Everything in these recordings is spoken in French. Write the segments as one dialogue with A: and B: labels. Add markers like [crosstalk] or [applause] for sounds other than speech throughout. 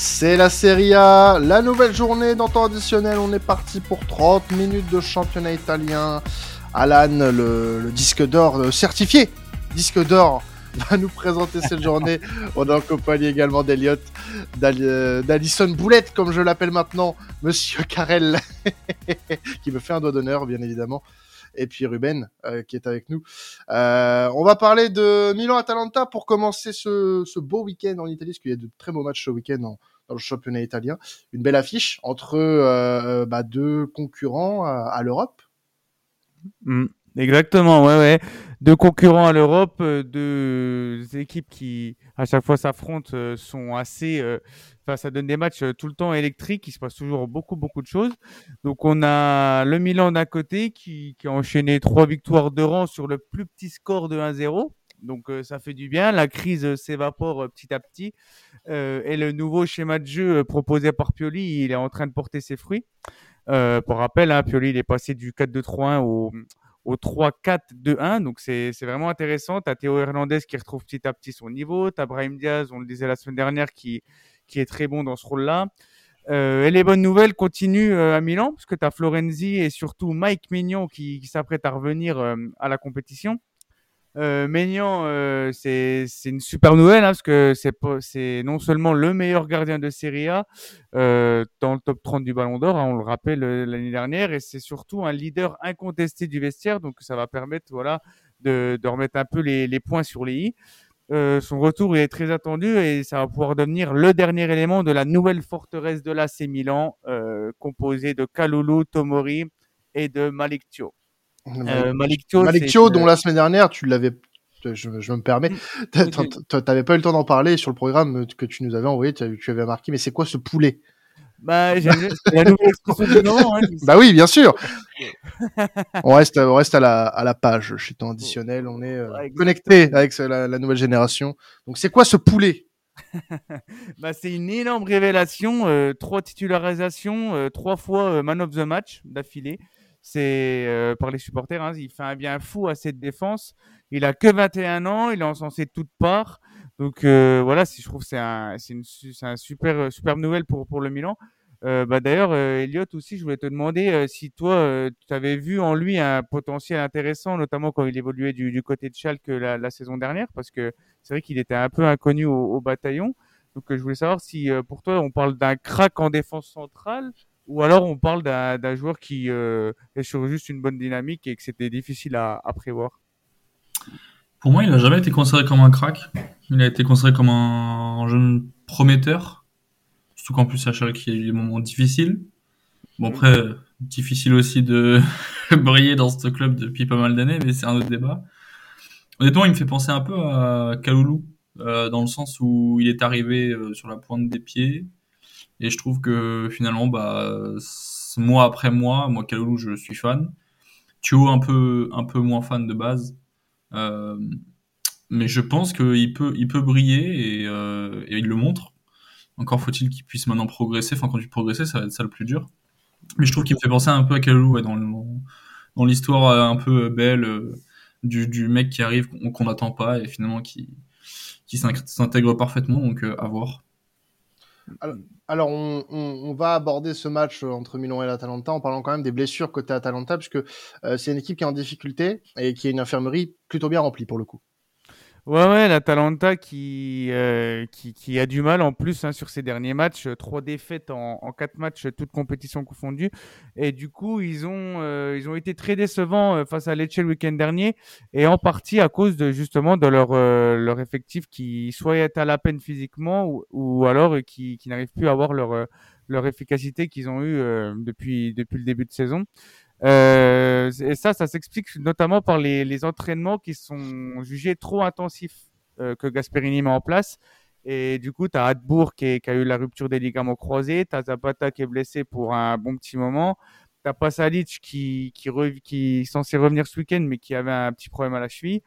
A: C'est la Serie A, la nouvelle journée dans temps additionnel. On est parti pour 30 minutes de championnat italien. Alan, le, disque d'or certifié, disque d'or, [laughs] va nous présenter cette journée. On est en compagnie également d'Eliott, euh, d'Alison Boulette, comme je l'appelle maintenant, Monsieur Carrel, [laughs] qui me fait un doigt d'honneur, bien évidemment et puis Ruben euh, qui est avec nous. Euh, on va parler de Milan-Atalanta pour commencer ce, beau week-end en Italie, parce qu'il y a de très beaux matchs ce week-end dans le championnat italien. Une belle affiche entre euh, bah, deux concurrents à, l'Europe.
B: Mm. exactement, ouais, ouais. Deux concurrents à l'Europe, deux équipes qui à chaque fois s'affrontent sont assez ça donne des matchs euh, tout le temps électriques. Il se passe toujours beaucoup, beaucoup de choses. Donc, on a le Milan d'un côté qui, a enchaîné trois victoires de rang sur le plus petit score de 1-0. Donc, euh, ça fait du bien. La crise euh, s'évapore petit à petit. et le nouveau schéma de jeu proposé par Pioli, il est en train de porter ses fruits. pour rappel, hein, Pioli, il est passé du 4-2-3-1 au au 3-4-2-1. Donc c'est vraiment intéressant. Tu as Théo Hernandez qui retrouve petit à petit son niveau. Tu Brahim Diaz, on le disait la semaine dernière, qui, qui est très bon dans ce rôle-là. Euh, et les bonnes nouvelles continuent euh, à Milan, parce que tu as Florenzi et surtout Mike Mignon qui, qui s'apprête à revenir euh, à la compétition. Euh, c'est une super nouvelle, hein, parce que c'est non seulement le meilleur gardien de Serie A dans le top 30 du Ballon d'Or, hein, on le rappelle l'année dernière, et c'est surtout un leader incontesté du vestiaire, donc ça va permettre voilà, de, remettre un peu les points sur les i. Euh, son retour est très attendu et ça va pouvoir devenir le dernier élément de la nouvelle forteresse de l'AC Milan, euh, composée de Kalulu, Tomori et de Malik Thio.
A: Euh, Malik Thio, dont la semaine dernière, tu l'avais je, me permets, [laughs] tu n'avais pas eu le temps d'en parler sur le programme que tu nous avais envoyé, tu avais marqué, mais c'est quoi ce poulet?
B: Bah, [laughs] la nouvelle expression du moment. Hein,
A: bah oui, bien sûr. [laughs] on reste, on reste à la, à la page chez ton additionnel. On est euh, connecté avec la, la, nouvelle génération. Donc, c'est quoi ce poulet? [laughs]
B: Bah, c'est une énorme révélation. Euh, trois titularisations, euh, trois fois man of the match d'affilée. C'est par les supporters. Hein, il fait un bien fou à cette défense. Il a que 21 ans. Il est encensé de toutes parts. Donc euh, voilà, je trouve c'est un, c'est une, un super, euh, superbe nouvelle pour pour le Milan. Euh, bah d'ailleurs, euh, Elliot aussi, je voulais te demander euh, si toi, tu avais vu en lui un potentiel intéressant, notamment quand il évoluait du, du côté de Schalke la, la saison dernière, parce que c'est vrai qu'il était un peu inconnu au, au bataillon. Donc je voulais savoir si pour toi on parle d'un crack en défense centrale ou alors on parle d'un, d'un joueur qui est sur juste une bonne dynamique et que c'était difficile à, à prévoir.
C: Pour moi, il n'a jamais été considéré comme un crack. Il a été considéré comme un jeune prometteur. Surtout qu'en plus, à Schalke, y a eu des moments difficiles. Bon, après, difficile aussi de [laughs] briller dans ce club depuis pas mal d'années, mais c'est un autre débat. Honnêtement, il me fait penser un peu à Kaloulou, euh, dans le sens où il est arrivé euh, sur la pointe des pieds. Et je trouve que finalement, bah, mois après mois, moi, Kaloulou, je suis fan. Thio, un peu, un peu moins fan de base. Euh, mais je pense qu'il peut, il peut briller et, euh, et il le montre. Encore faut-il qu'il puisse maintenant progresser. Enfin, quand tu progresser, ça va être ça le plus dur. Mais je trouve qu'il me fait penser un peu à Kalou dans, l'histoire euh, un peu belle du, mec qui arrive qu'on n'attend pas et finalement qui, s'intègre parfaitement. Donc, à voir.
A: On, on, va aborder ce match entre Milan et l'Atalanta en parlant quand même des blessures côté Atalanta, puisque euh, c'est une équipe qui est en difficulté et qui a une infirmerie plutôt bien remplie pour le coup.
B: Ouais, ouais, l'Atalanta qui, euh, qui, qui, a du mal en plus hein, sur ses derniers matchs. Euh, trois défaites en, en quatre matchs, toutes compétitions confondues. Et du coup, ils ont, euh, ils ont été très décevants face à Lecce le week-end dernier. Et en partie à cause de justement de leur, leur effectif qui soit est à la peine physiquement ou, ou alors qui, qui n'arrive plus à avoir leur, leur efficacité qu'ils ont eu depuis, depuis le début de saison. Euh, et ça, ça s'explique notamment par les, les, entraînements qui sont jugés trop intensifs euh, que Gasperini met en place. Et du coup, tu as Hadbourg qui, qui, a eu la rupture des ligaments croisés, tu as Zapata qui est blessé pour un bon petit moment, tu as Pasalic qui, qui, qui est censé revenir ce week-end mais qui avait un petit problème à la cheville.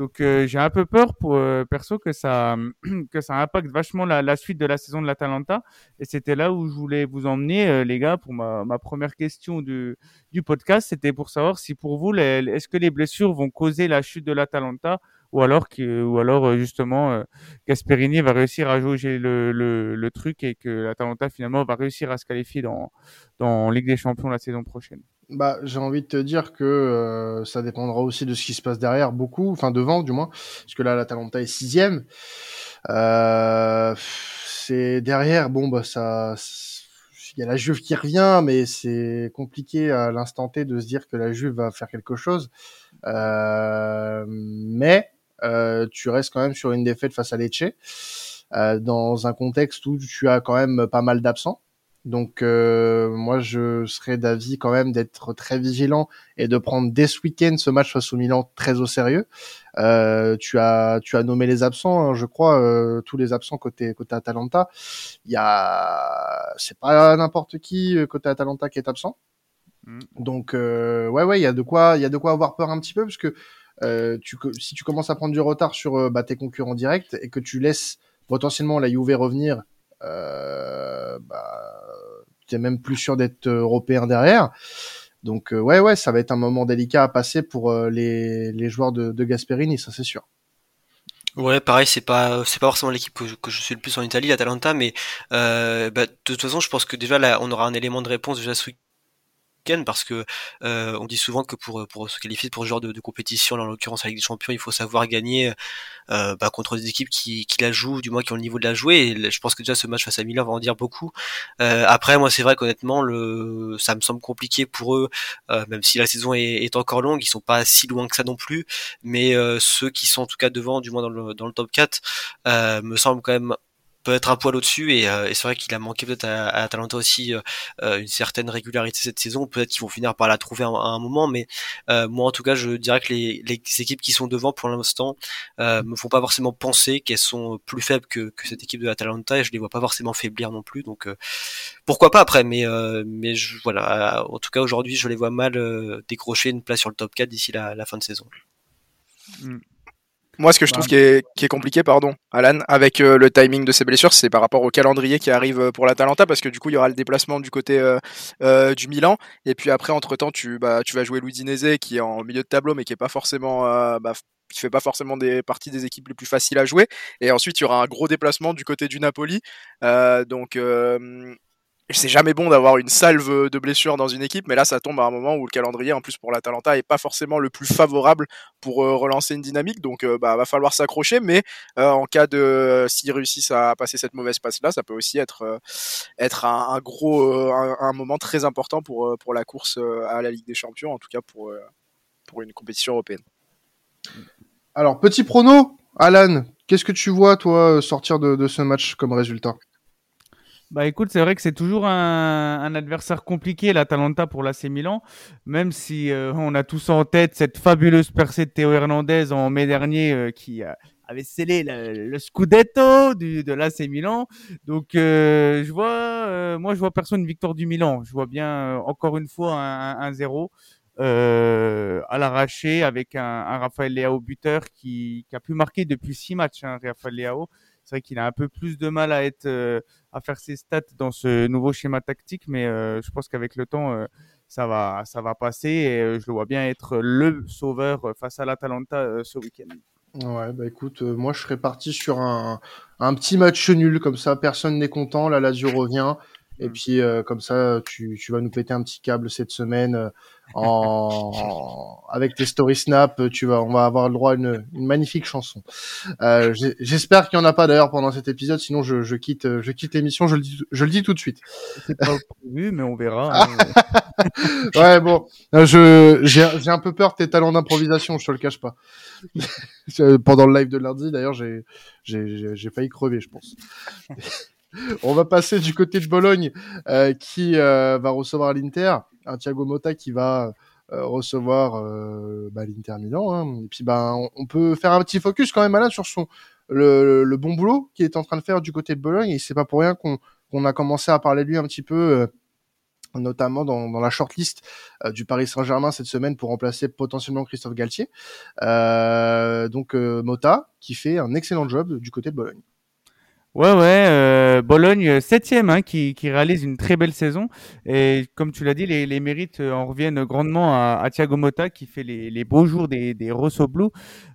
B: Donc euh, j'ai un peu peur pour euh, perso que ça [clears throat] que ça impacte vachement la, la suite de la saison de l'Atalanta. Et c'était là où je voulais vous emmener euh, les gars pour ma, ma première question du du podcast. C'était pour savoir si pour vous est-ce que les blessures vont causer la chute de l'Atalanta ou alors ou alors justement Gasperini va réussir à jouer le, le, truc et que l'Atalanta finalement va réussir à se qualifier dans dans Ligue des Champions la saison prochaine.
A: Bah, j'ai envie de te dire que ça dépendra aussi de ce qui se passe derrière, beaucoup, enfin devant du moins, parce que là l'Atalanta est sixième. Euh, c'est derrière, bon bah ça, il y a la Juve qui revient, mais c'est compliqué à l'instant T de se dire que la Juve va faire quelque chose. Euh, mais euh, tu restes quand même sur une défaite face à Lecce, euh, dans un contexte où tu as quand même pas mal d'absents. Donc euh, moi je serais d'avis quand même d'être très vigilant et de prendre dès ce week-end ce match face au Milan très au sérieux. Euh, tu as tu as nommé les absents, hein, je crois euh, tous les absents côté côté Atalanta. Il y a c'est pas n'importe qui euh, côté Atalanta qui est absent. Mm. Donc euh, ouais ouais il y a de quoi il y a de quoi avoir peur un petit peu parce que tu si tu commences à prendre du retard sur bah, tes concurrents directs et que tu laisses potentiellement la Juve revenir euh, bah, t'es même plus sûr d'être européen derrière. Donc euh, ouais ouais, ça va être un moment délicat à passer pour euh, les, joueurs de, de Gasperini, ça c'est sûr.
D: Ouais, pareil, c'est pas pas forcément l'équipe que, je suis le plus en Italie, l'Atalanta, mais euh, bah, de toute façon, je pense que déjà là, on aura un élément de réponse déjà ce parce que euh, on dit souvent que pour pour se qualifier pour ce genre de, compétition, en l'occurrence avec des Champions, il faut savoir gagner euh, bah, contre des équipes qui, qui la jouent, du moins qui ont le niveau de la jouer. Et je pense que déjà ce match face à Milan va en dire beaucoup. Euh, après, moi, c'est vrai qu'honnêtement, le ça me semble compliqué pour eux, même si la saison est, encore longue, ils sont pas si loin que ça non plus. Mais ceux qui sont en tout cas devant, du moins dans le, dans le top 4, me semble quand même peut être un poil au-dessus et, euh, et c'est vrai qu'il a manqué peut-être à, à Atalanta aussi euh, euh, une certaine régularité cette saison. Peut-être qu'ils vont finir par la trouver à, un moment, mais moi en tout cas je dirais que les, les équipes qui sont devant pour l'instant me font pas forcément penser qu'elles sont plus faibles que, que, cette équipe de Atalanta et je les vois pas forcément faiblir non plus. Donc pourquoi pas après, mais mais je, voilà, en tout cas aujourd'hui je les vois mal décrocher une place sur le top 4 d'ici la, la fin de saison.
E: Mm. Moi, ce que je trouve qui est, qui est compliqué, pardon, Alan, avec euh, le timing de ces blessures, c'est par rapport au calendrier qui arrive euh, pour l'Atalanta, parce que du coup, il y aura le déplacement du côté euh, du Milan, et puis après, entre-temps, tu, bah, tu vas jouer l'Udinese, qui est en milieu de tableau, mais qui est pas forcément... Bah, qui fait pas forcément des parties des équipes les plus faciles à jouer. Et ensuite, il y aura un gros déplacement du côté du Napoli. donc, c'est jamais bon d'avoir une salve de blessures dans une équipe, mais là ça tombe à un moment où le calendrier, en plus pour l'Atalanta, est pas forcément le plus favorable pour euh, relancer une dynamique. Donc euh, bah va falloir s'accrocher, mais euh, en cas de s'ils réussissent à passer cette mauvaise passe là, ça peut aussi être être un, gros un, moment très important pour pour la course à la Ligue des Champions, en tout cas pour pour une compétition européenne.
A: Alors petit prono, Alan, qu'est-ce que tu vois toi sortir de ce match comme résultat?
B: Bah écoute, c'est vrai que c'est toujours un, un, adversaire compliqué, l'Atalanta pour l'AC Milan, même si euh, on a tous en tête cette fabuleuse percée de Théo Hernandez en mai dernier euh, qui avait scellé le, le scudetto du, de l'AC Milan. Donc euh, je vois, moi je vois personne victoire du Milan. Je vois bien encore une fois un 0 à l'arraché avec un, un Raphaël Leao buteur qui, qui, a pu marquer depuis six matchs, hein, Raphaël Leao. C'est vrai qu'il a un peu plus de mal à être euh, à faire ses stats dans ce nouveau schéma tactique, mais euh, je pense qu'avec le temps, euh, ça va, ça va passer et je le vois bien être le sauveur face à l'Atalanta ce week-end.
A: Ouais, bah écoute, moi je serais parti sur un, un petit match nul comme ça, personne n'est content, la Lazio revient. Et mm. puis comme ça, tu, tu, vas nous péter un petit câble cette semaine en, avec tes story snap, tu vas, on va avoir le droit à une, une magnifique chanson. Euh, J'espère qu'il y en a pas d'ailleurs pendant cet épisode, sinon je, je quitte, je quitte l'émission. Je le dis, je le dis tout de suite.
B: C'est pas prévu, mais on verra. Hein. [laughs]
A: ouais, bon, euh, je j'ai un peu peur de tes talents d'improvisation, je te le cache pas. [laughs] pendant le live de lundi, d'ailleurs, j'ai j'ai failli crever, je pense. [laughs] On va passer du côté de Bologne, euh, qui euh, va recevoir l'Inter un Thiago Motta qui va euh, recevoir euh, bah, l'Inter Milan. Hein. Et puis bah, on, peut faire un petit focus quand même là sur son le, bon boulot qu'il est en train de faire du côté de Bologne. Et c'est pas pour rien qu'on a commencé à parler de lui un petit peu. Euh, notamment dans, dans, la shortlist du Paris Saint-Germain cette semaine pour remplacer potentiellement Christophe Galtier. donc Mota qui fait un excellent job du côté de Bologne.
B: Ouais, ouais, euh, Bologne euh, septième, hein, qui, qui réalise une très belle saison. Et comme tu l'as dit, les, les mérites euh, en reviennent grandement à, à Thiago Motta, qui fait les, les beaux jours des, des Rosso Blue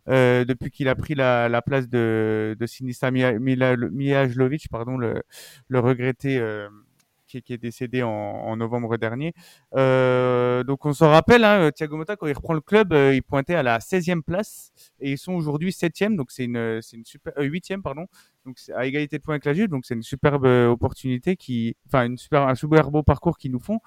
B: euh, depuis qu'il a pris la, la place de, de Sinisa Mihajlovic, pardon, le, le regretté euh, qui, qui, est décédé en, en novembre dernier. Euh, donc on se rappelle, hein, Thiago Motta, quand il reprend le club, euh, il pointait à la 16e place et ils sont aujourd'hui 7e, donc c'est une, c'est une super, euh, 8e, pardon, donc à égalité de points avec la Juve, donc c'est une superbe euh, opportunité qui, enfin une super, un super beau parcours qu'ils nous font.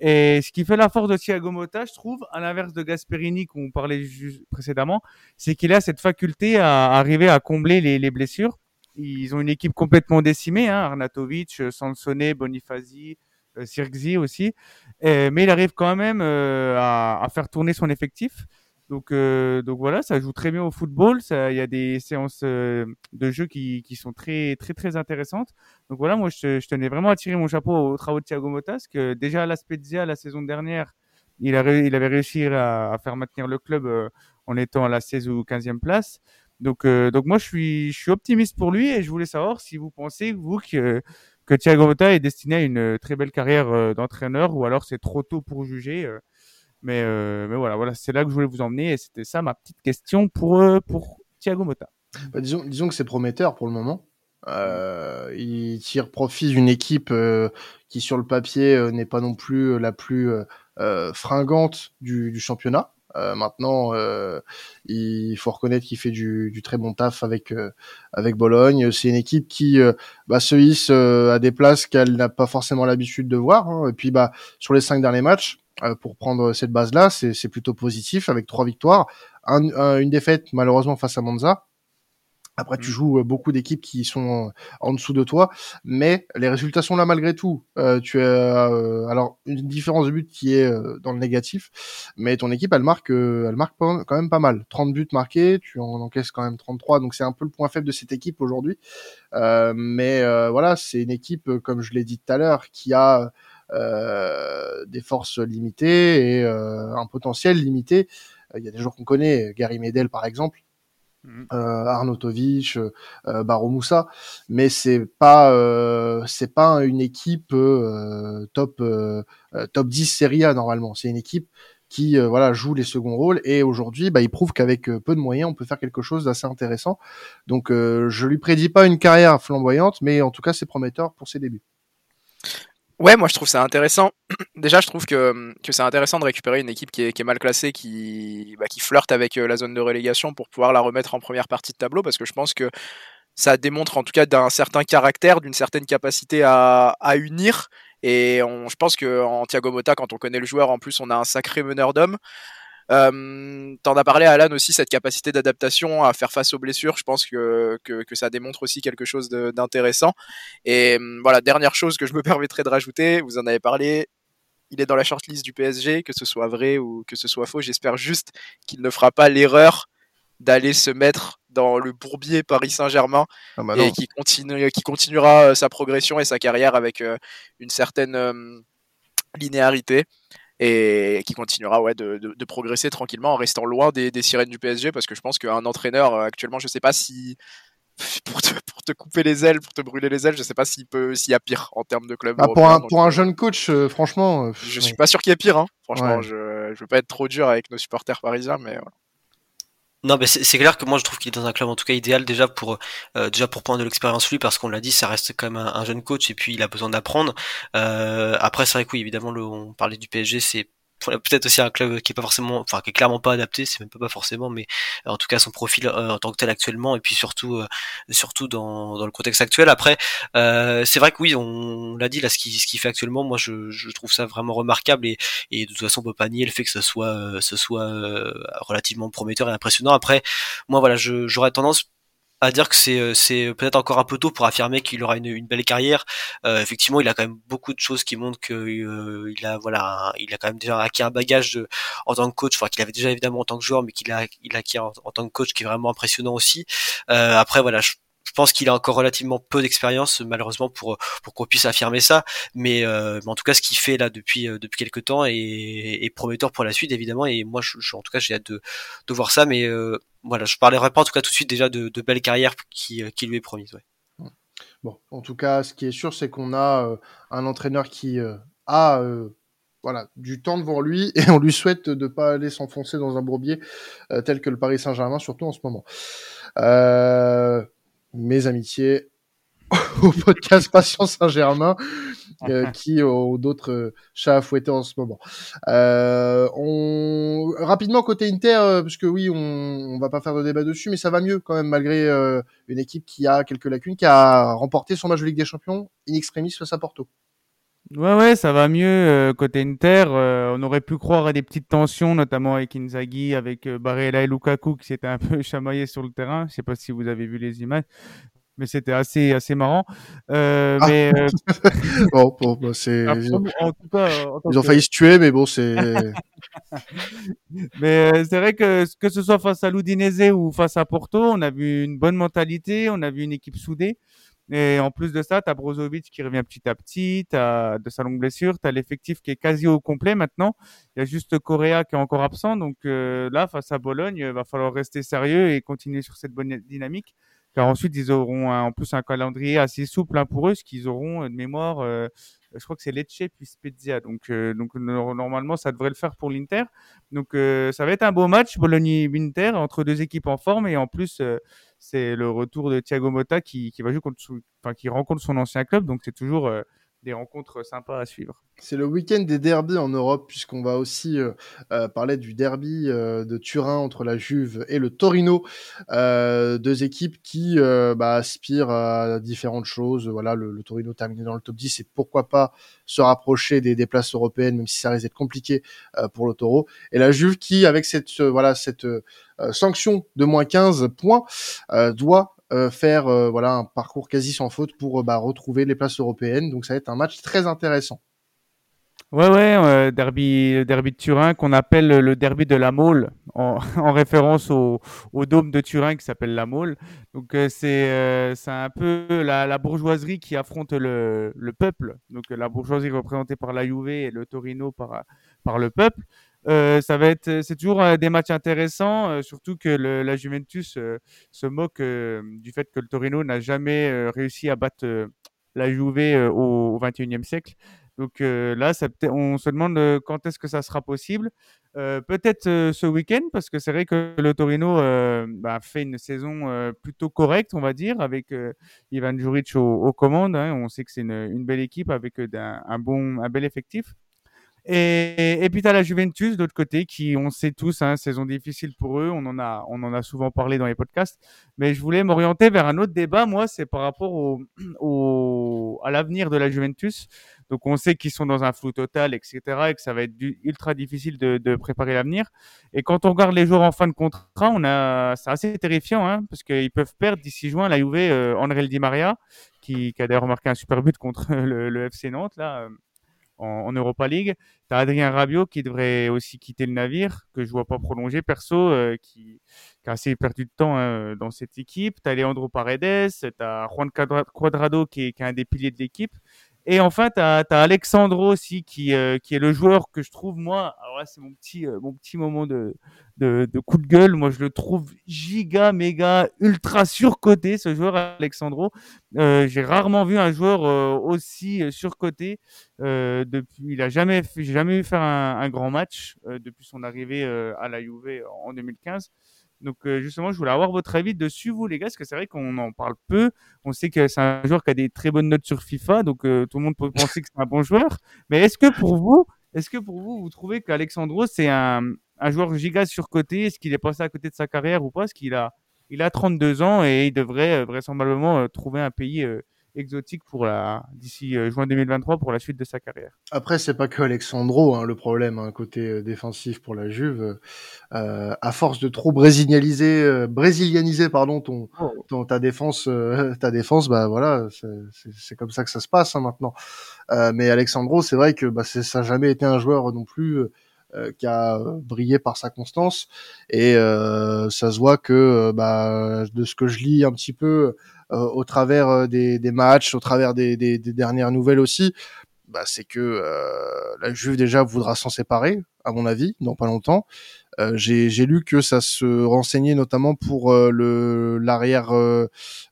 B: Et ce qui fait la force de Thiago Motta, je trouve, à l'inverse de Gasperini qu'on parlait précédemment, c'est qu'il a cette faculté à arriver à combler les, les blessures ils ont une équipe complètement décimée, hein, Arnatovic, Sansone, Bonifazi, euh, Sirgzi aussi. Mais il arrive quand même euh, à, faire tourner son effectif. Donc, euh, donc voilà, ça joue très bien au football. Il y a des séances euh, de jeu qui, sont très, très, très intéressantes. Donc voilà, moi, je, tenais vraiment à tirer mon chapeau aux travaux de Thiago parce que déjà à la Spezia, la saison dernière, il, avait réussi à, faire maintenir le club euh, en étant à la 16 ou 15e place. Donc, euh, donc moi, je suis, optimiste pour lui et je voulais savoir si vous pensez, vous, que, que Thiago Motta est destiné à une très belle carrière euh, d'entraîneur ou alors c'est trop tôt pour juger. Euh, mais, euh, mais voilà, voilà c'est là que je voulais vous emmener et c'était ça ma petite question pour, euh, pour Thiago Motta.
A: Bah, disons, disons que c'est prometteur pour le moment. Euh, il tire profit d'une équipe euh, qui, sur le papier, euh, n'est pas non plus la plus fringante du championnat. Euh, maintenant, euh, il faut reconnaître qu'il fait du, du, très bon taf avec euh, avec Bologne. C'est une équipe qui bah, se hisse à des places qu'elle n'a pas forcément l'habitude de voir. Hein. Et puis, bah, sur les cinq derniers matchs, pour prendre cette base-là, c'est plutôt positif avec trois victoires, un, un, une défaite malheureusement face à Monza. Après, tu mmh. joues beaucoup d'équipes qui sont en dessous de toi, mais les résultats sont là malgré tout. Euh, tu as euh, alors une différence de but qui est euh, dans le négatif, mais ton équipe, elle marque, elle marque quand même pas mal. 30 buts marqués, tu en encaisses quand même 33, donc c'est un peu le point faible de cette équipe aujourd'hui. mais voilà, c'est une équipe, comme je l'ai dit tout à l'heure, qui a des forces limitées et un potentiel limité. Il y a des joueurs qu'on connaît, Gary Medel par exemple Mmh. euh, Arnautovic, euh, Baro Moussa, mais c'est pas euh, c'est pas une équipe euh, top euh, top 10 Serie A normalement. C'est une équipe qui euh, voilà joue les seconds rôles et aujourd'hui bah, il prouve qu'avec peu de moyens on peut faire quelque chose d'assez intéressant. Donc je lui prédis pas une carrière flamboyante, mais en tout cas c'est prometteur pour ses débuts.
E: Ouais, moi je trouve ça intéressant. [clears throat] Déjà, je trouve que, que c'est intéressant de récupérer une équipe qui est, qui est mal classée, qui, bah, qui flirte avec euh, la zone de relégation pour pouvoir la remettre en première partie de tableau, parce que je pense que ça démontre en tout cas d'un certain caractère, d'une certaine capacité à, à unir. Et on, je pense que en Thiago Motta, quand on connaît le joueur, en plus on a un sacré meneur d'hommes. Euh, T'en as parlé, Alan, aussi, cette capacité d'adaptation à faire face aux blessures. Je pense que, que, que ça démontre aussi quelque chose d'intéressant. Et voilà, dernière chose que je me [laughs] permettrai de rajouter, vous en avez parlé, il est dans la shortlist du PSG, que ce soit vrai ou que ce soit faux. J'espère juste qu'il ne fera pas l'erreur d'aller se mettre dans le bourbier Paris Saint-Germain ah bah et qui, continue, qui continuera sa progression et sa carrière avec euh, une certaine euh, linéarité et qui continuera ouais, de, de, de, progresser tranquillement en restant loin des, des sirènes du PSG parce que je pense qu'un entraîneur euh, actuellement, je sais pas si [laughs] pour te, pour te couper les ailes, pour te brûler les ailes, je sais pas s'il peut s'il y a pire en termes de club.
A: Ah, pour un pour un jeune coach, euh, franchement, euh,
E: je suis pas sûr qu'il y ait pire. Hein. Franchement, ouais. je je veux pas être trop dur avec nos supporters parisiens, mais voilà.
D: Non, mais c'est clair que moi je trouve qu'il est dans un club en tout cas idéal déjà pour euh, déjà pour prendre de l'expérience lui parce qu'on l'a dit, ça reste quand même un, un, jeune coach et puis il a besoin d'apprendre. Euh, après c'est vrai que oui évidemment le, on parlait du PSG, c'est peut-être aussi un club qui est pas forcément enfin qui est clairement pas adapté c'est même pas, forcément mais euh, en tout cas son profil euh, en tant que tel actuellement et puis surtout euh, surtout dans, dans le contexte actuel. Après euh, c'est vrai que oui on, l'a dit là ce qui ce qui fait actuellement moi je, je trouve ça vraiment remarquable et, et de toute façon on peut pas nier le fait que ce soit ce soit relativement prometteur et impressionnant. Après moi voilà j'aurais tendance à dire que c'est c'est peut-être encore un peu tôt pour affirmer qu'il aura une, une belle carrière. Euh, effectivement, il a quand même beaucoup de choses qui montrent que euh, il a voilà, il a quand même déjà acquis un bagage de, en tant que coach, enfin qu'il avait déjà évidemment en tant que joueur, mais qu'il a il a acquis en, en, tant que coach qui est vraiment impressionnant aussi. Euh, après voilà, je, je pense qu'il a encore relativement peu d'expérience malheureusement pour pour qu'on puisse affirmer ça mais, euh, mais en tout cas ce qu'il fait là depuis euh, depuis quelques temps est, est, prometteur pour la suite évidemment et moi je, je en tout cas j'ai hâte de, de voir ça mais euh, voilà je parlerai pas en tout cas tout de suite déjà de, de belles carrières qui, qui lui est promise ouais.
A: Bon, en tout cas, ce qui est sûr, c'est qu'on a un entraîneur qui a voilà, du temps devant lui [laughs] et on lui souhaite de ne pas aller s'enfoncer dans un bourbier tel que le Paris Saint-Germain, surtout en ce moment. mes amitiés [laughs] au podcast Patience Saint-Germain, euh, [laughs] qui ont d'autres euh, chats à fouetter en ce moment. Euh, on... Rapidement, côté Inter, euh, parce que oui, on... on va pas faire de débat dessus, mais ça va mieux quand même, malgré une équipe qui a quelques lacunes, qui a remporté son match de Ligue des Champions in extremis face à Porto.
B: Ouais, ouais, ça va mieux côté Inter. on aurait pu croire à des petites tensions, notamment avec Inzaghi, avec Barella et Lukaku qui s'étaient un [laughs] peu chamaillés sur le terrain. Je sais pas si vous avez vu les images, mais c'était assez assez marrant. Euh, ah. Mais euh, [laughs]
A: bon, bon, bon c'est en tout cas, ils ont failli se tuer, mais bon, c'est. [laughs]
B: mais euh, c'est vrai que que ce soit face à l'Udinese ou face à Porto, on a vu une bonne mentalité, on a vu une équipe soudée. Et en plus de ça, tu as Brozovic qui revient petit à petit, tu as de sa longue blessure, tu as l'effectif qui est quasi au complet maintenant. Il y a juste Correa qui est encore absent. Donc euh, là, face à Bologne, il va falloir rester sérieux et continuer sur cette bonne dynamique car ensuite ils auront en plus un calendrier assez souple hein, pour eux, ce qu'ils auront euh, de mémoire. Euh, je crois que c'est Lecce puis Spezia, donc euh, donc normalement ça devrait le faire pour l'Inter. Donc ça va être un beau match Bologne-Inter entre deux équipes en forme et en plus c'est le retour de Thiago Motta qui, qui va jouer contre, enfin qui rencontre son ancien club, donc c'est toujours rencontres sympas à suivre.
A: C'est le week-end des derbies en Europe, puisqu'on va aussi euh, euh, parler du derby euh, de Turin entre la Juve et le Torino, deux équipes qui bah, aspirent à différentes choses. Voilà, le, Torino terminé dans le top 10 et pourquoi pas se rapprocher des, des places européennes, même si ça risque d'être compliqué pour le Toro. Et la Juve qui, avec cette voilà cette sanction de moins 15 points, doit euh, faire euh, voilà un parcours quasi sans faute pour euh, bah, retrouver les places européennes. Donc ça va être un match très intéressant.
B: Ouais, ouais, derby, derby de Turin qu'on appelle le derby de la Mole, en, [laughs] en référence au, au, dôme de Turin qui s'appelle la Mole. Donc c'est c'est un peu la, la, bourgeoisie qui affronte le, le peuple. Donc la bourgeoisie représentée par la Juve et le Torino par, par le peuple. Euh, ça va être, c'est toujours euh, des matchs intéressants, euh, surtout que la Juventus se moque du fait que le Torino n'a jamais réussi à battre la Juve au, 21e siècle. Donc là, on se demande quand est-ce que ça sera possible. Peut-être ce week-end, parce que c'est vrai que le Torino bah, fait une saison plutôt correcte, on va dire, avec Ivan Juric aux, commandes. Hein. On sait que c'est une, belle équipe avec un, bon, un bel effectif. Et, puis tu as la Juventus de l'autre côté qui, on sait tous, hein, saison difficile pour eux. On en a, on en a souvent parlé dans les podcasts. Mais je voulais m'orienter vers un autre débat. Moi, c'est par rapport au, [clears throat] au à l'avenir de la Juventus. Donc on sait qu'ils sont dans un flou total, etc., et que ça va être ultra difficile de, de préparer l'avenir. Et quand on regarde les joueurs en fin de contrat, on a, c'est assez terrifiant, hein, parce qu'ils peuvent perdre d'ici juin la Juve, euh, André Di Maria, qui, qui a d'ailleurs marqué un super but contre [laughs] le, le FC Nantes là. En, Europa League. Tu as Adrien Rabiot qui devrait aussi quitter le navire, que je vois pas prolonger perso, euh, qui, a assez perdu de temps hein, dans cette équipe. Tu as Leandro Paredes, tu as Juan Cuadrado qui est, qui est un des piliers de l'équipe. Et enfin, tu as, Alexandro aussi, qui, euh, qui est le joueur que je trouve, moi, alors là, c'est mon petit, euh, mon petit moment de, de, coup de gueule. Moi, je le trouve giga, méga, ultra surcoté, ce joueur Alexandro. Euh, J'ai rarement vu un joueur aussi surcoté. depuis, il a jamais, jamais eu faire un, un grand match depuis son arrivée à la Juve en 2015. Donc euh, justement, je voulais avoir votre avis dessus, vous les gars, parce que c'est vrai qu'on en parle peu. On sait que c'est un joueur qui a des très bonnes notes sur FIFA, donc euh, tout le monde peut penser que c'est un bon joueur. Mais est-ce que pour vous, est-ce que pour vous, vous trouvez qu'Alexandro c'est un, joueur giga surcoté? Est-ce qu'il est passé à côté de sa carrière ou pas? Est-ce qu'il a, il a 32 ans et il devrait euh, vraisemblablement trouver un pays exotique pour la d'ici euh, juin 2023 pour la suite de sa carrière.
A: Après, c'est pas que Alexandro hein, le problème, hein, côté euh, défensif pour la Juve. Euh, à force de trop brésilianiser, euh, brésilianiser pardon ton, oh. ton ta défense, [laughs] ta défense, bah voilà, c'est comme ça que ça se passe hein, maintenant. mais Alexandro, c'est vrai que bah, ça n'a jamais été un joueur non plus. Qui a brillé par sa constance et ça se voit que bah, de ce que je lis un petit peu euh, au travers euh, des, des, matchs, au travers des, des, des, dernières nouvelles aussi. bah, c'est que la Juve déjà voudra s'en séparer, à mon avis, dans pas longtemps. j'ai lu que ça se renseignait notamment pour le l'arrière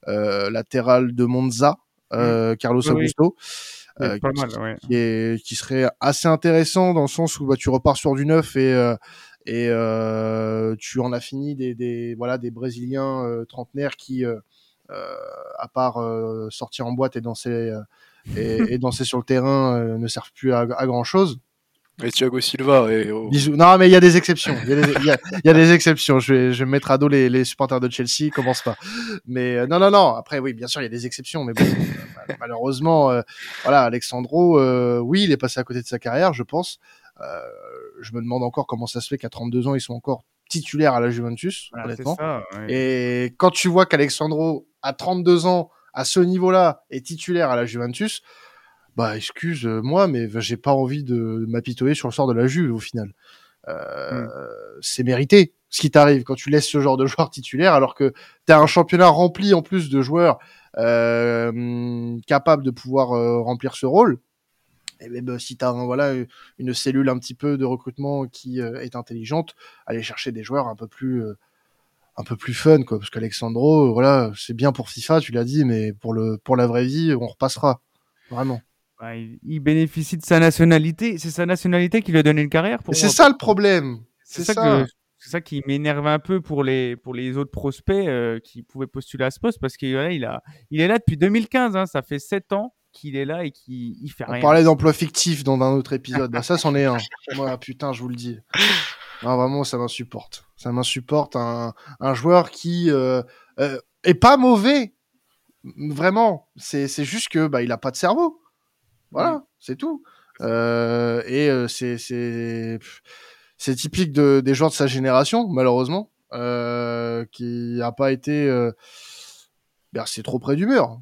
A: latéral de Monza, mmh. Carlos Augusto.
B: Euh, qui,
A: mal, qui, est, qui, serait assez intéressant dans le sens où bah, tu repars sur du neuf et euh, et euh, tu en as fini des, des voilà des Brésiliens trentenaires qui à part sortir en boîte et danser et, et, danser sur le terrain ne servent plus à, à grand chose.
E: Et Thiago Silva. Et...
A: Non, mais il y a des exceptions. Il y, y, a des exceptions. Je vais, je vais mettre à dos les, les supporters de Chelsea. Commence pas. Mais euh, non, non, non. Après, oui, bien sûr, il y a des exceptions. Mais bon, euh, malheureusement, euh, voilà, Alexandro, oui, il est passé à côté de sa carrière, je pense. je me demande encore comment ça se fait qu'à 32 ans, ils sont encore titulaires à la Juventus, honnêtement. Ça, Et quand tu vois qu'Alexandro, à 32 ans, à ce niveau-là, est titulaire à la Juventus, bah excuse-moi, mais j'ai pas envie de m'apitoyer sur le sort de la Juve au final. Euh, mm. C'est mérité ce qui t'arrive quand tu laisses ce genre de joueur [laughs] titulaire, alors que tu as un championnat rempli en plus de joueurs euh, capables de pouvoir euh, remplir ce rôle. Et même bah, si tu as voilà une cellule un petit peu de recrutement qui euh, est intelligente, aller chercher des joueurs un peu plus euh, un peu plus fun quoi parce qu'Alexandro voilà c'est bien pour FIFA tu l'as dit mais pour le pour la vraie vie on repassera vraiment
B: bah, il, bénéficie de sa nationalité. C'est sa nationalité qui lui a donné une carrière.
A: C'est ça le problème. C'est ça.
B: ça qui m'énerve un peu pour les, pour les autres prospects euh, qui pouvaient postuler à ce poste parce qu'il il a, il est là depuis 2015. Hein, ça fait 7 ans qu'il est là et qu'il il fait rien.
A: On parlait d'emploi fictif dans un autre épisode. bah, ça, c'en est un. Moi, putain, je vous le dis. Non, vraiment, ça m'insupporte. Ça m'insupporte un, un joueur qui euh, euh, est pas mauvais. Vraiment. C'est juste que bah, il a pas de cerveau. Voilà, c'est tout. Euh, et euh, c'est typique de des joueurs de sa génération, malheureusement, euh, qui a pas été. Euh, ben, c'est trop près du mur,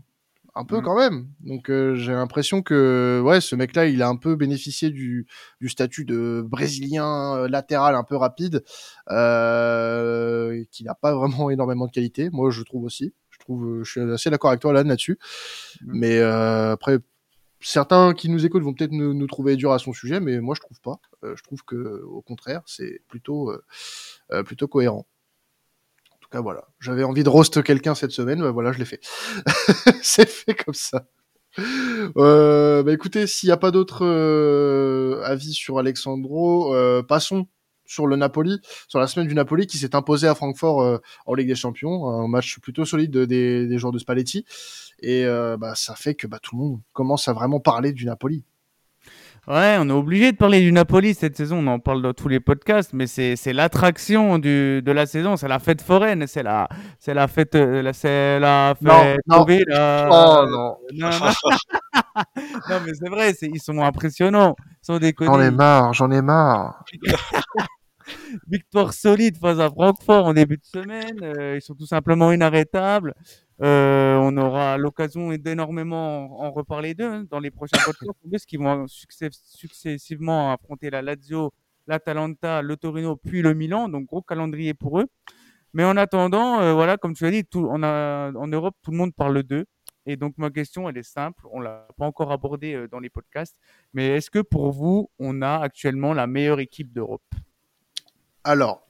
A: un peu mmh. quand même. Donc euh, j'ai l'impression que ouais, ce mec-là, il a un peu bénéficié du du statut de brésilien latéral un peu rapide, qui n'a pas vraiment [laughs] énormément de qualité. Moi, je trouve aussi. Je trouve, je suis assez d'accord avec toi là dessus. Mmh. Mais après certains qui nous écoutent vont peut-être nous, trouver dur à son sujet, mais moi je trouve pas. Euh, je trouve que au contraire, c'est plutôt euh, euh, plutôt cohérent. En tout cas, voilà. J'avais envie de roast quelqu'un cette semaine, bah, voilà, je l'ai fait. [laughs] c'est fait comme ça. bah écoutez, s'il n'y a pas d'autres avis sur Alexandro, passons sur le Napoli, sur la semaine du Napoli qui s'est imposé à Francfort en Ligue des Champions, un match plutôt solide des, des joueurs de Spalletti. Et euh, bah, ça fait que bah, tout le monde commence à vraiment parler du Napoli.
B: Ouais, on est obligé de parler du Napoli cette saison. On en parle dans tous les podcasts, mais c'est l'attraction de la saison. C'est la fête foraine. C'est la, c'est la fête, euh, c'est la fête.
A: Non, non. Oh non.
B: non, non. [laughs] mais c'est vrai, ils sont impressionnants. J'en
A: ai marre, j'en ai marre. [laughs] [laughs]
B: Victoire solide face à Francfort en début de semaine. Euh, ils sont tout simplement inarrêtables. Euh, on aura l'occasion d'énormément en reparler d'eux hein, dans les prochains podcasts, qui vont successivement affronter la Lazio, l'Atalanta, le Torino, puis le Milan. Donc gros calendrier pour eux. Mais en attendant, euh, voilà, comme tu as dit, tout, en Europe, tout le monde parle d'eux. Et donc ma question, elle est simple. On l'a pas encore abordée dans les podcasts. Mais est-ce que pour vous, on a actuellement la meilleure équipe d'Europe?
A: Alors,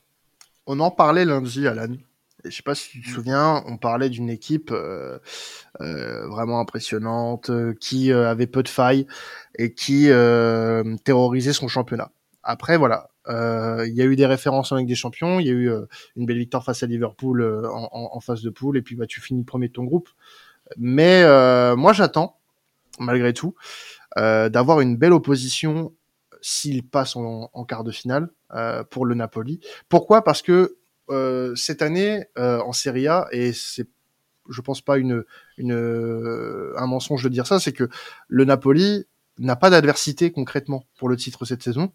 A: on en parlait lundi, Alan. Je sais pas si tu te mmh. souviens, on parlait d'une équipe euh, euh, vraiment impressionnante, euh, qui euh, avait peu de failles et qui euh, terrorisait son championnat. Après, voilà, il y a eu des références en Ligue des Champions, il y a eu une belle victoire face à Liverpool en, en, en, phase de poule, et puis bah, tu finis premier de ton groupe. Mais moi, j'attends, malgré tout, d'avoir une belle opposition s'il passe en, quart de finale pour le Napoli. Pourquoi? Parce que euh, cette année euh, en Serie A, et c'est, je pense pas un mensonge de dire ça, c'est que le Napoli n'a pas d'adversité concrètement pour le titre cette saison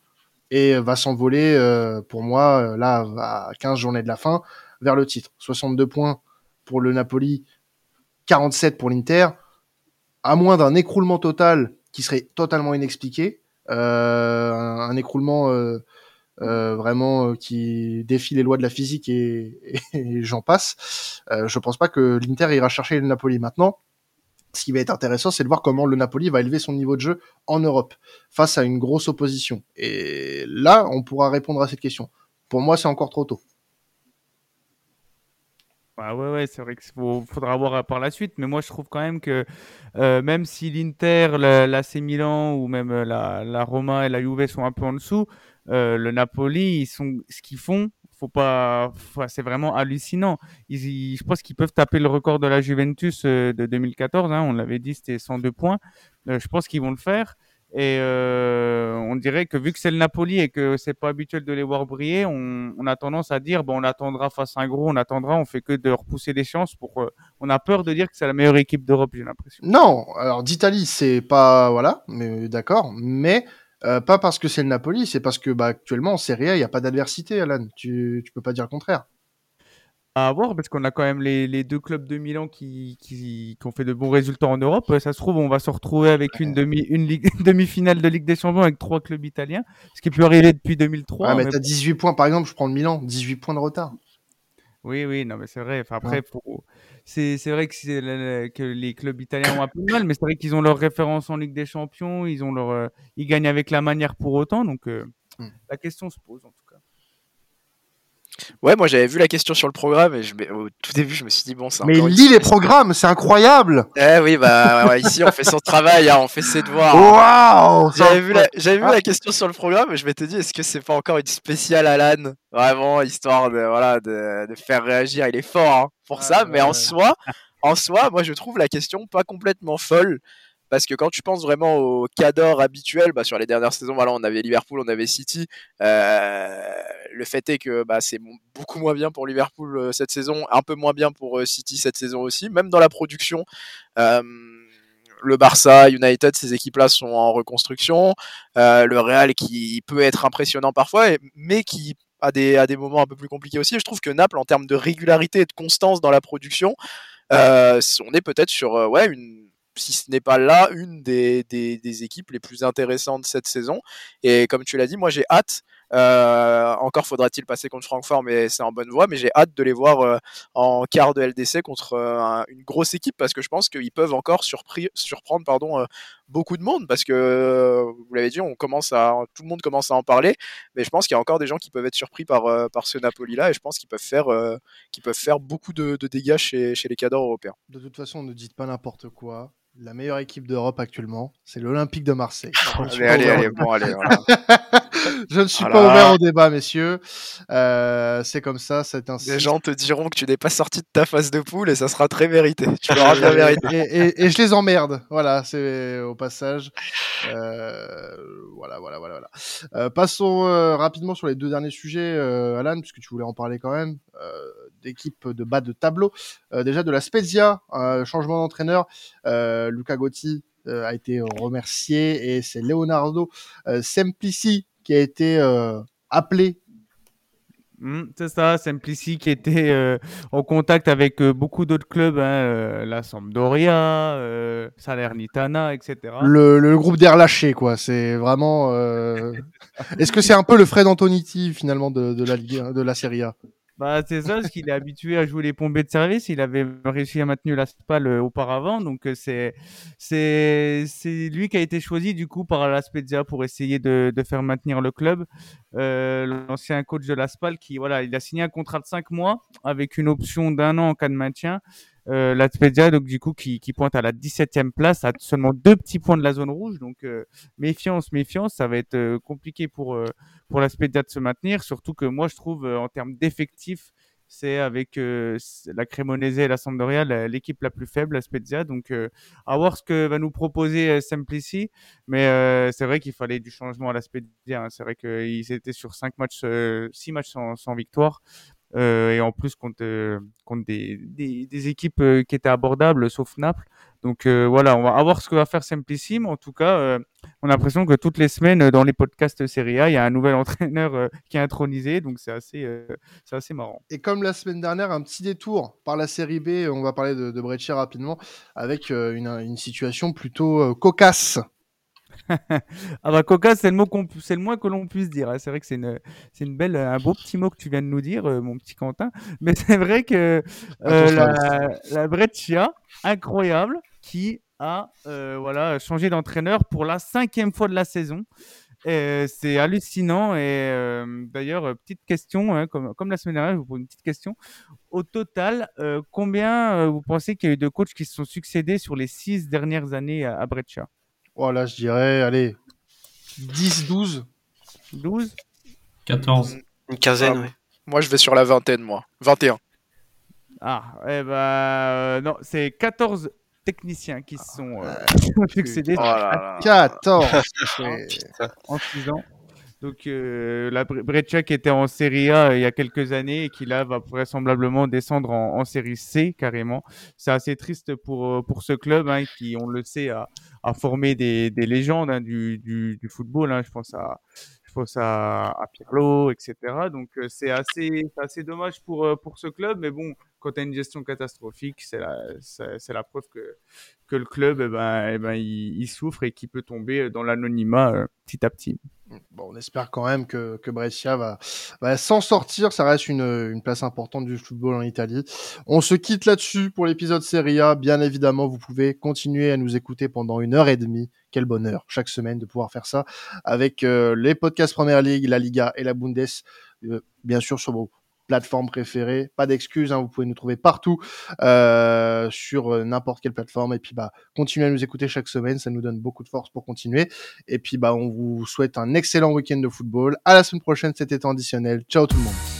A: et va s'envoler euh, pour moi là à 15 journées de la fin vers le titre. 62 points pour le Napoli, 47 pour l'Inter, à moins d'un écroulement total qui serait totalement inexpliqué, euh, un, un, écroulement euh, euh, vraiment euh, qui défie les lois de la physique et, et, j'en passe. Euh, je pense pas que l'Inter ira chercher le Napoli maintenant. ce qui va être intéressant, c'est de voir comment le Napoli va élever son niveau de jeu en Europe face à une grosse opposition. Et là, on pourra répondre à cette question. Pour moi, c'est encore trop tôt.
B: Ah ouais, ouais, c'est vrai qu'il faudra voir par la suite, mais moi je trouve quand même que euh, même si l'Inter, l'AC Milan ou même euh, la, la, Roma et la Juve sont un peu en dessous, euh, le Napoli, ils sont, ce qu'ils font, faut pas, c'est vraiment hallucinant. Ils, je pense qu'ils peuvent taper le record de la Juventus de 2014. Hein, on l'avait dit, c'était 102 points. je pense qu'ils vont le faire. Et euh, on dirait que vu que c'est le Napoli et que c'est pas habituel de les voir briller, on, a tendance à dire bon on attendra face à un gros, on attendra, on fait que de repousser des chances pour. Euh, on a peur de dire que c'est la meilleure équipe d'Europe, j'ai l'impression.
A: Non, alors d'Italie c'est pas voilà, mais d'accord, mais euh, pas parce que c'est le Napoli, c'est parce que bah, actuellement en Serie A il y a pas d'adversité, Alan. Tu tu peux pas dire le contraire
B: à voir parce qu'on a quand même les, deux clubs de Milan qui, qui, ont fait de bons résultats en Europe. Ça se trouve, on va se retrouver avec une demi une [laughs] demi-finale de Ligue des Champions avec trois clubs italiens, ce qui peut arriver depuis 2003.
A: Ah, mais, t'as 18 points, par exemple, je prends le Milan, 18 points de retard.
B: Oui, oui, non, mais c'est vrai. Enfin, après, c'est, c'est vrai que, que les clubs italiens ont un peu de mal, mais c'est vrai qu'ils ont leur référence en Ligue des Champions, ils ont leur, euh, ils gagnent avec la manière pour autant. Donc, euh, hmm. la question se pose en tout cas.
E: Ouais, moi j'avais vu la question sur le programme et je, au tout début je me suis dit bon ça.
A: Mais lis les programmes, c'est incroyable.
E: Eh oui bah ici on fait son travail, hein, on fait ses devoirs.
A: Waouh.
E: J'avais vu la j'avais vu la question sur le programme et je m'étais dit est-ce que c'est pas encore une spéciale Alan? Vraiment histoire de voilà de, de faire réagir. Il est fort hein, pour ça, mais en soi en soi moi je trouve la question pas complètement folle parce que quand tu penses vraiment au cadre habituel, bah, sur les dernières saisons, voilà, on avait Liverpool, on avait City. Euh, le fait est que bah, c'est beaucoup moins bien pour Liverpool euh, cette saison, un peu moins bien pour euh, City cette saison aussi, même dans la production. Le Barça, United, ces équipes-là sont en reconstruction. Le Real qui peut être impressionnant parfois, mais qui a des, moments un peu plus compliqués aussi. Je trouve que Naples, en termes de régularité et de constance dans la production, euh, on est peut-être sur ouais, une, si ce n'est pas là, une des, équipes les plus intéressantes cette saison. Et comme tu l'as dit, moi j'ai hâte. Euh, encore faudra-t-il passer contre Francfort, mais c'est en bonne voie. Mais j'ai hâte de les voir euh, en quart de LDC contre euh, une grosse équipe parce que je pense qu'ils peuvent encore surprendre pardon, beaucoup de monde parce que vous l'avez dit, on commence à, tout le monde commence à en parler. Mais je pense qu'il y a encore des gens qui peuvent être surpris par, ce Napoli-là et je pense qu'ils peuvent faire, qu'ils peuvent faire beaucoup de, dégâts chez, chez les cadres européens.
A: De toute façon, ne dites pas n'importe quoi la meilleure équipe d'Europe actuellement, c'est l'Olympique de Marseille. [laughs]
E: allez, allez, allez, bon, allez. [laughs]
A: je ne suis pas ouvert au débat, messieurs. Euh, c'est comme ça, c'est ainsi.
E: Les gens te diront que tu n'es pas sorti de ta phase de poule et ça sera très mérité. Tu l'auras bien mérité.
A: Et, et, je les emmerde. Voilà, c'est au passage. Euh, voilà, voilà, voilà, voilà. Euh, passons euh, rapidement sur les deux derniers sujets, euh, Alan, puisque tu voulais en parler quand même. D'équipe de bas de tableau. déjà de la Spezia, changement d'entraîneur. Luca Gotti a été remercié et c'est Leonardo Semplici qui a été appelé
B: Mmh, c'est ça, Simplici qui était euh, en contact avec euh, beaucoup d'autres clubs, hein, euh, la Sampdoria, Salernitana, etc.
A: Le, le groupe des relâchés, quoi. C'est vraiment. [laughs] Est-ce que c'est un peu le Fred Antoniti finalement de, de la Ligue, de la Serie A?
B: Bah, c'est ça, parce qu'il est habitué à jouer les pompées de service. Il avait réussi à maintenir la SPAL euh, auparavant. Donc, euh, c'est, c'est, c'est lui qui a été choisi, du coup, par la Spezia pour essayer de, de faire maintenir le club. Euh, l'ancien coach de la SPAL qui, voilà, il a signé un contrat de 5 mois avec une option d'un an en cas de maintien. Euh, la Spezia, donc du coup, qui, pointe à la 17e place, à seulement deux petits points de la zone rouge. Donc euh, méfiance, méfiance, ça va être euh, compliqué pour euh, pour la Spezia de se maintenir. Surtout que moi, je trouve en termes d'effectifs, c'est avec la Cremonese et la Sampdoria l'équipe la plus faible, la Spezia. Donc à voir ce que va nous proposer Semplici. Mais c'est vrai qu'il fallait du changement à la Spezia. Hein. C'est vrai qu'ils étaient sur cinq matchs, six matchs sans victoire. Euh, et en plus contre, euh, contre des, des, équipes euh, qui étaient abordables, sauf Naples. Donc voilà, on va voir ce que va faire Simplissime. En tout cas, on a l'impression que toutes les semaines, dans les podcasts Serie A, il y a un nouvel [laughs] entraîneur qui est intronisé. Donc c'est assez, c'est assez marrant.
A: Et comme la semaine dernière, un petit détour par la Série B, on va parler de, de rapidement, avec une situation plutôt cocasse
B: ah bah coca, c'est le mot c'est le moins que l'on puisse dire. Hein. C'est vrai que c'est une, c'est une belle, un beau petit mot que tu viens de nous dire, euh, mon petit Quentin. Mais [laughs] c'est vrai que euh, la, la Breccia, incroyable, qui a voilà, changé d'entraîneur pour la cinquième fois de la saison. C'est hallucinant. Et d'ailleurs, petite question, hein, comme, comme, la semaine dernière, je vous pose une petite question. Au total, combien vous pensez qu'il y a eu de coachs qui se sont succédés sur les six dernières années à, Breccia?
A: Voilà, je dirais, allez, 10, 12.
B: 12
C: 14.
D: Une quinzaine, oui.
E: Moi, je vais sur la vingtaine, moi. 21.
B: Ah, eh ben, non, c'est 14 techniciens qui se sont euh, [laughs] succédés.
A: Oh 14 [laughs] [laughs]
B: en 6 ans. Donc euh, la Breccia qui était en Série A il y a quelques années et qui là va vraisemblablement descendre en, Série C carrément. C'est assez triste pour euh, pour ce club hein, qui, on le sait, a, formé des, des légendes hein, du, football. Hein. Je pense à je pense etc. Donc c'est assez assez dommage pour pour ce club, mais bon quand tu as une gestion catastrophique, c'est la, c'est, la preuve que, que le club, eh ben, eh ben, il, souffre et qu'il peut tomber dans l'anonymat euh, petit à petit.
A: Bon, on espère quand même que, que Brescia va, s'en sortir. Ça reste une, une place importante du football en Italie. On se quitte là-dessus pour l'épisode Serie A. Bien évidemment, vous pouvez continuer à nous écouter pendant une heure et demie. Quel bonheur chaque semaine de pouvoir faire ça avec euh, les podcasts Première Ligue, la Liga et la Bundes. Euh, bien sûr sur vos plateforme préférée. Pas d'excuses, hein, vous pouvez nous trouver partout euh, sur euh, n'importe quelle plateforme. Et puis bah continuez à nous écouter chaque semaine, ça nous donne beaucoup de force pour continuer. Et puis bah on vous souhaite un excellent week-end de football. À la semaine prochaine, c'était additionnel. Ciao tout le monde.